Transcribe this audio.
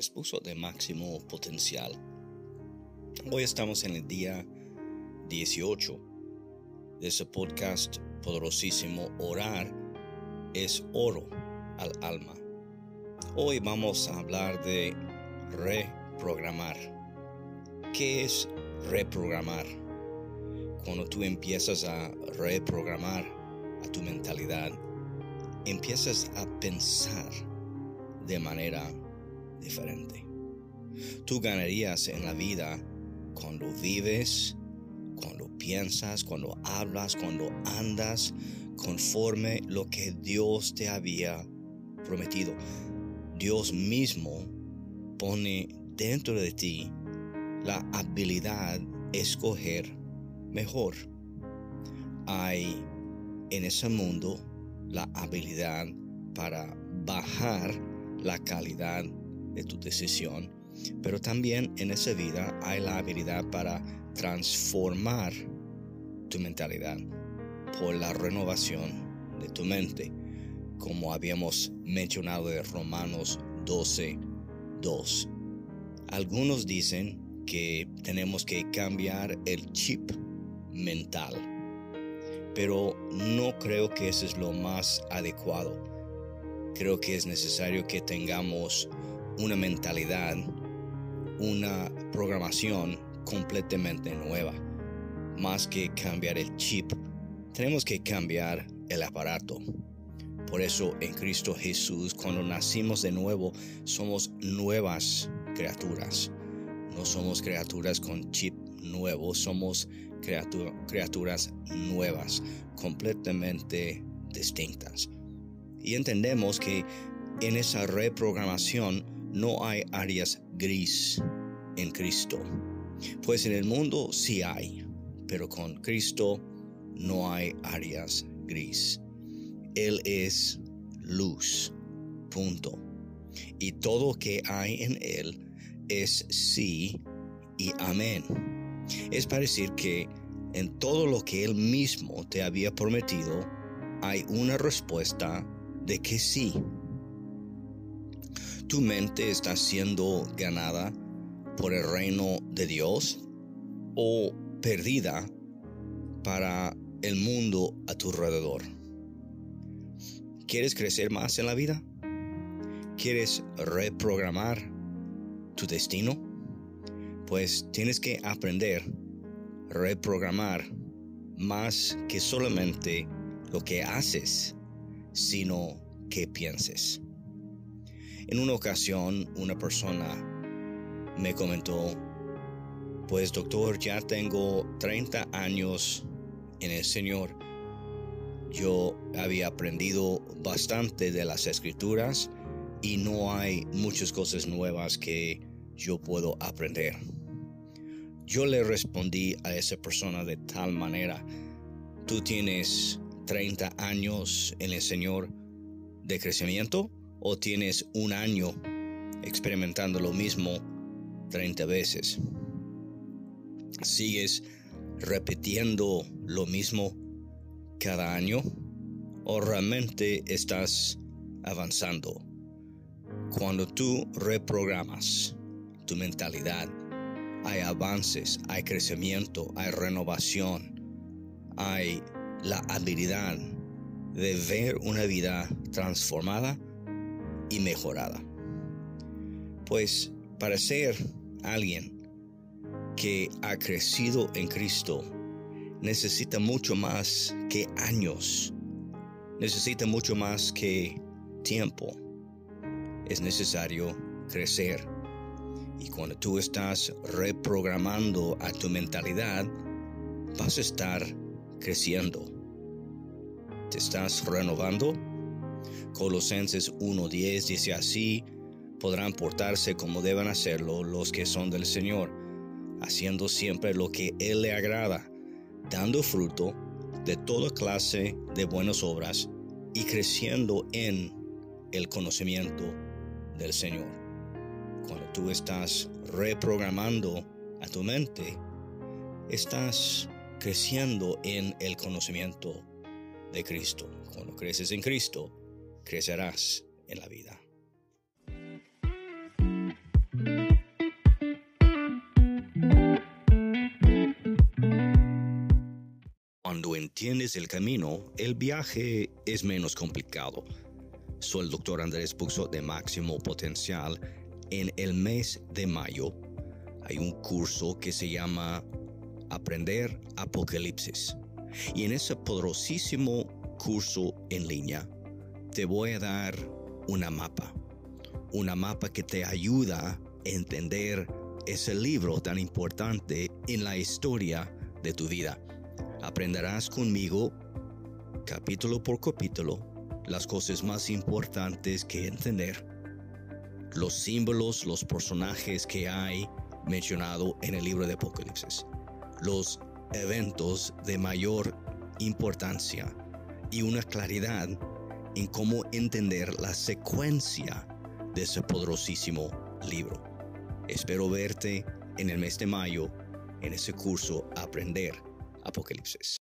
expuso de máximo potencial. Hoy estamos en el día 18 de ese podcast poderosísimo Orar es oro al alma. Hoy vamos a hablar de reprogramar. ¿Qué es reprogramar? Cuando tú empiezas a reprogramar a tu mentalidad, empiezas a pensar de manera diferente. Tú ganarías en la vida cuando vives, cuando piensas, cuando hablas, cuando andas conforme lo que Dios te había prometido. Dios mismo pone dentro de ti la habilidad escoger mejor. Hay en ese mundo la habilidad para bajar la calidad de tu decisión, pero también en esa vida hay la habilidad para transformar tu mentalidad por la renovación de tu mente, como habíamos mencionado de Romanos 12, 2. Algunos dicen que tenemos que cambiar el chip mental, pero no creo que eso es lo más adecuado. Creo que es necesario que tengamos una mentalidad, una programación completamente nueva, más que cambiar el chip tenemos que cambiar el aparato. Por eso en Cristo Jesús, cuando nacimos de nuevo, somos nuevas criaturas. No somos criaturas con chip nuevo, somos criaturas nuevas, completamente distintas. Y entendemos que en esa reprogramación no hay áreas gris en Cristo. Pues en el mundo sí hay, pero con Cristo no hay áreas gris. Él es luz. Punto. Y todo que hay en Él es sí y amén. Es para decir que en todo lo que Él mismo te había prometido, hay una respuesta de que sí. ¿Tu mente está siendo ganada por el reino de Dios o perdida para el mundo a tu alrededor. ¿Quieres crecer más en la vida? ¿Quieres reprogramar tu destino? Pues tienes que aprender a reprogramar más que solamente lo que haces, sino que pienses. En una ocasión, una persona me comentó, pues doctor, ya tengo 30 años en el Señor. Yo había aprendido bastante de las escrituras y no hay muchas cosas nuevas que yo puedo aprender. Yo le respondí a esa persona de tal manera, tú tienes 30 años en el Señor de crecimiento o tienes un año experimentando lo mismo 30 veces. Sigues repitiendo lo mismo cada año o realmente estás avanzando? Cuando tú reprogramas tu mentalidad, hay avances, hay crecimiento, hay renovación, hay la habilidad de ver una vida transformada y mejorada. Pues para ser alguien que ha crecido en Cristo necesita mucho más que años, necesita mucho más que tiempo. Es necesario crecer. Y cuando tú estás reprogramando a tu mentalidad, vas a estar creciendo. ¿Te estás renovando? Colosenses 1.10 dice así, podrán portarse como deben hacerlo los que son del Señor haciendo siempre lo que Él le agrada, dando fruto de toda clase de buenas obras y creciendo en el conocimiento del Señor. Cuando tú estás reprogramando a tu mente, estás creciendo en el conocimiento de Cristo. Cuando creces en Cristo, crecerás en la vida. Cuando entiendes el camino, el viaje es menos complicado. Soy el doctor Andrés Buxo de Máximo Potencial. En el mes de mayo hay un curso que se llama Aprender Apocalipsis. Y en ese poderosísimo curso en línea te voy a dar una mapa. Una mapa que te ayuda a entender ese libro tan importante en la historia de tu vida. Aprenderás conmigo, capítulo por capítulo, las cosas más importantes que entender, los símbolos, los personajes que hay mencionado en el libro de Apocalipsis, los eventos de mayor importancia y una claridad en cómo entender la secuencia de ese poderosísimo libro. Espero verte en el mes de mayo en ese curso Aprender Apocalipsis.